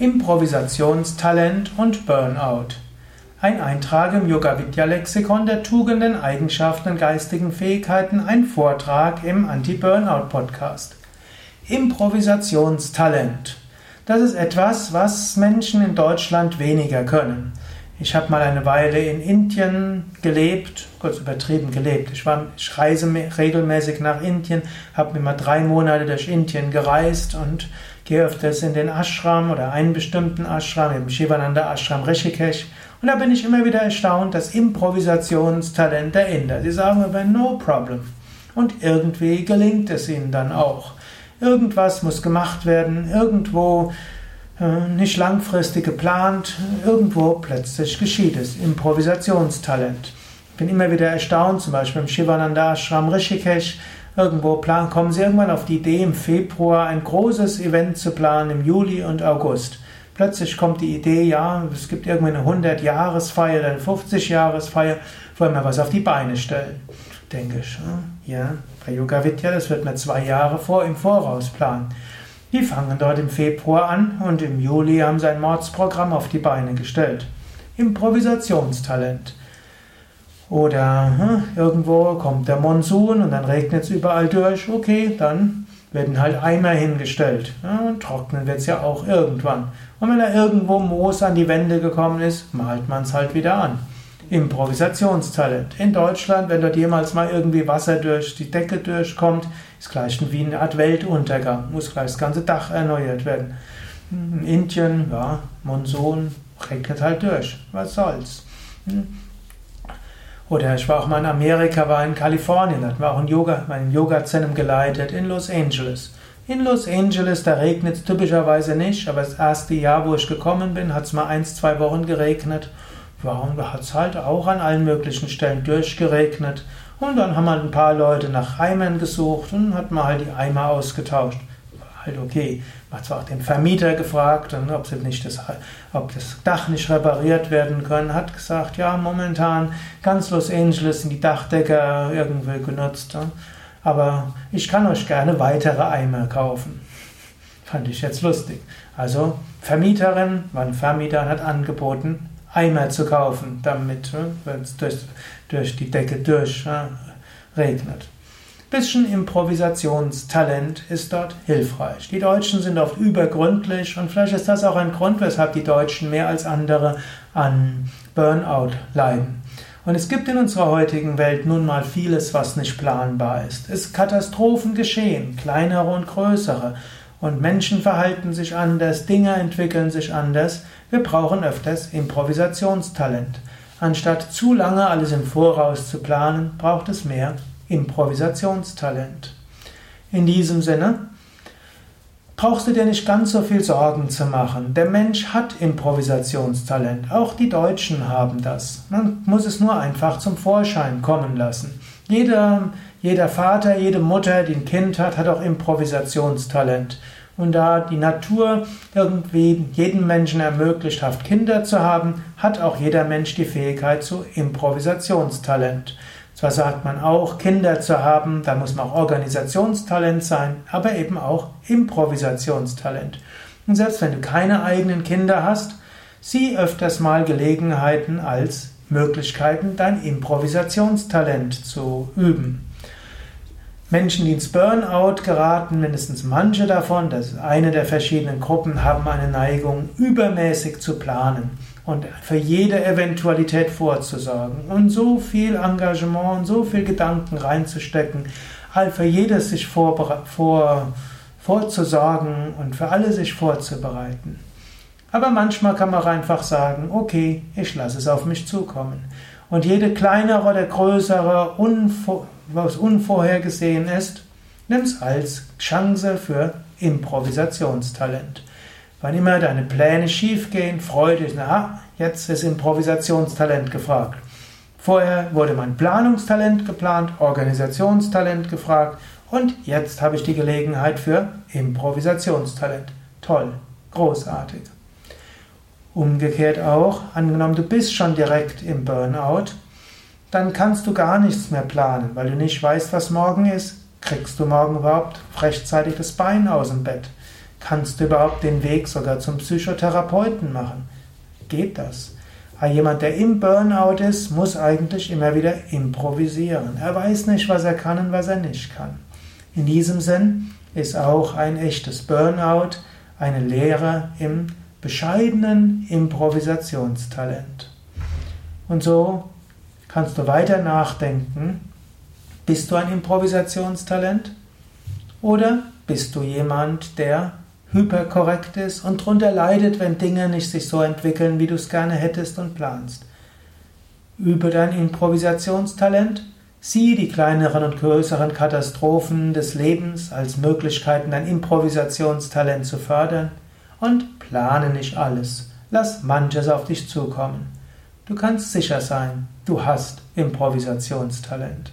Improvisationstalent und Burnout. Ein Eintrag im Yoga Vidya Lexikon der Tugenden, Eigenschaften und geistigen Fähigkeiten, ein Vortrag im Anti-Burnout Podcast. Improvisationstalent. Das ist etwas, was Menschen in Deutschland weniger können. Ich habe mal eine Weile in Indien gelebt, kurz übertrieben gelebt. Ich, war, ich reise regelmäßig nach Indien, habe immer drei Monate durch Indien gereist und gehe öfters in den Ashram oder einen bestimmten Ashram, im Shivananda Ashram Rishikesh. Und da bin ich immer wieder erstaunt, das Improvisationstalent der Inder. Sie sagen aber no problem. Und irgendwie gelingt es ihnen dann auch. Irgendwas muss gemacht werden, irgendwo äh, nicht langfristig geplant, irgendwo plötzlich geschieht es. Improvisationstalent. Ich bin immer wieder erstaunt, zum Beispiel im Shivananda Ashram Rishikesh, irgendwo plan, kommen sie irgendwann auf die Idee, im Februar ein großes Event zu planen, im Juli und August. Plötzlich kommt die Idee, ja, es gibt irgendwie eine 100-Jahresfeier, eine 50-Jahresfeier, wollen wir was auf die Beine stellen. Denke ich, ja, bei Yoga Vidya, das wird man zwei Jahre vor, im Voraus planen. Die fangen dort im Februar an und im Juli haben sie ein Mordsprogramm auf die Beine gestellt. Improvisationstalent. Oder hm, irgendwo kommt der Monsun und dann regnet es überall durch. Okay, dann werden halt Eimer hingestellt. Ja, und trocknen wird es ja auch irgendwann. Und wenn da irgendwo Moos an die Wände gekommen ist, malt man es halt wieder an. Improvisationstalent. In Deutschland, wenn dort jemals mal irgendwie Wasser durch die Decke durchkommt, ist gleich wie eine Art Weltuntergang, muss gleich das ganze Dach erneuert werden. In Indien, ja, Monsun, regnet halt durch, was soll's. Oder ich war auch mal in Amerika, war in Kalifornien, hatten wir auch ein Yoga, mein Yoga-Zentrum geleitet in Los Angeles. In Los Angeles, da regnet es typischerweise nicht, aber das erste Jahr, wo ich gekommen bin, hat es mal eins, zwei Wochen geregnet. Warum hat es halt auch an allen möglichen Stellen durchgeregnet. Und dann haben halt ein paar Leute nach Eimern gesucht und hat mal halt die Eimer ausgetauscht. War halt okay. Hat zwar auch den Vermieter gefragt, ob, sie nicht das, ob das Dach nicht repariert werden kann. Hat gesagt, ja, momentan ganz Los Angeles sind die Dachdecker irgendwie genutzt. Aber ich kann euch gerne weitere Eimer kaufen. Fand ich jetzt lustig. Also Vermieterin, mein Vermieter hat angeboten, Eimer zu kaufen, damit, ne, wenn es durch, durch die Decke durch regnet. Bisschen Improvisationstalent ist dort hilfreich. Die Deutschen sind oft übergründlich und vielleicht ist das auch ein Grund, weshalb die Deutschen mehr als andere an Burnout leiden. Und es gibt in unserer heutigen Welt nun mal vieles, was nicht planbar ist. Es Katastrophen geschehen, kleinere und größere. Und Menschen verhalten sich anders, Dinge entwickeln sich anders. Wir brauchen öfters Improvisationstalent. Anstatt zu lange alles im Voraus zu planen, braucht es mehr Improvisationstalent. In diesem Sinne brauchst du dir nicht ganz so viel Sorgen zu machen. Der Mensch hat Improvisationstalent. Auch die Deutschen haben das. Man muss es nur einfach zum Vorschein kommen lassen. Jeder jeder Vater, jede Mutter, die ein Kind hat, hat auch Improvisationstalent. Und da die Natur irgendwie jedem Menschen ermöglicht hat, Kinder zu haben, hat auch jeder Mensch die Fähigkeit zu Improvisationstalent. Zwar sagt man auch, Kinder zu haben, da muss man auch Organisationstalent sein, aber eben auch Improvisationstalent. Und selbst wenn du keine eigenen Kinder hast, sieh öfters mal Gelegenheiten als Möglichkeiten, dein Improvisationstalent zu üben. Menschen, die ins Burnout geraten, mindestens manche davon, das ist eine der verschiedenen Gruppen, haben eine Neigung, übermäßig zu planen und für jede Eventualität vorzusorgen und so viel Engagement und so viel Gedanken reinzustecken, für jedes sich vor, vor, vorzusorgen und für alle sich vorzubereiten. Aber manchmal kann man auch einfach sagen, okay, ich lasse es auf mich zukommen. Und jede kleinere oder größere, was unvorhergesehen ist, nimm es als Chance für Improvisationstalent. Wann immer deine Pläne schiefgehen, freu dich, na, jetzt ist Improvisationstalent gefragt. Vorher wurde mein Planungstalent geplant, Organisationstalent gefragt und jetzt habe ich die Gelegenheit für Improvisationstalent. Toll, großartig. Umgekehrt auch, angenommen du bist schon direkt im Burnout, dann kannst du gar nichts mehr planen, weil du nicht weißt, was morgen ist. Kriegst du morgen überhaupt rechtzeitig das Bein aus dem Bett? Kannst du überhaupt den Weg sogar zum Psychotherapeuten machen? Geht das? Jemand, der im Burnout ist, muss eigentlich immer wieder improvisieren. Er weiß nicht, was er kann und was er nicht kann. In diesem Sinn ist auch ein echtes Burnout eine Lehre im bescheidenen Improvisationstalent. Und so kannst du weiter nachdenken, bist du ein Improvisationstalent oder bist du jemand, der hyperkorrekt ist und darunter leidet, wenn Dinge nicht sich so entwickeln, wie du es gerne hättest und planst. Übe dein Improvisationstalent, sieh die kleineren und größeren Katastrophen des Lebens als Möglichkeiten, dein Improvisationstalent zu fördern und plane nicht alles. Lass manches auf dich zukommen. Du kannst sicher sein, du hast Improvisationstalent.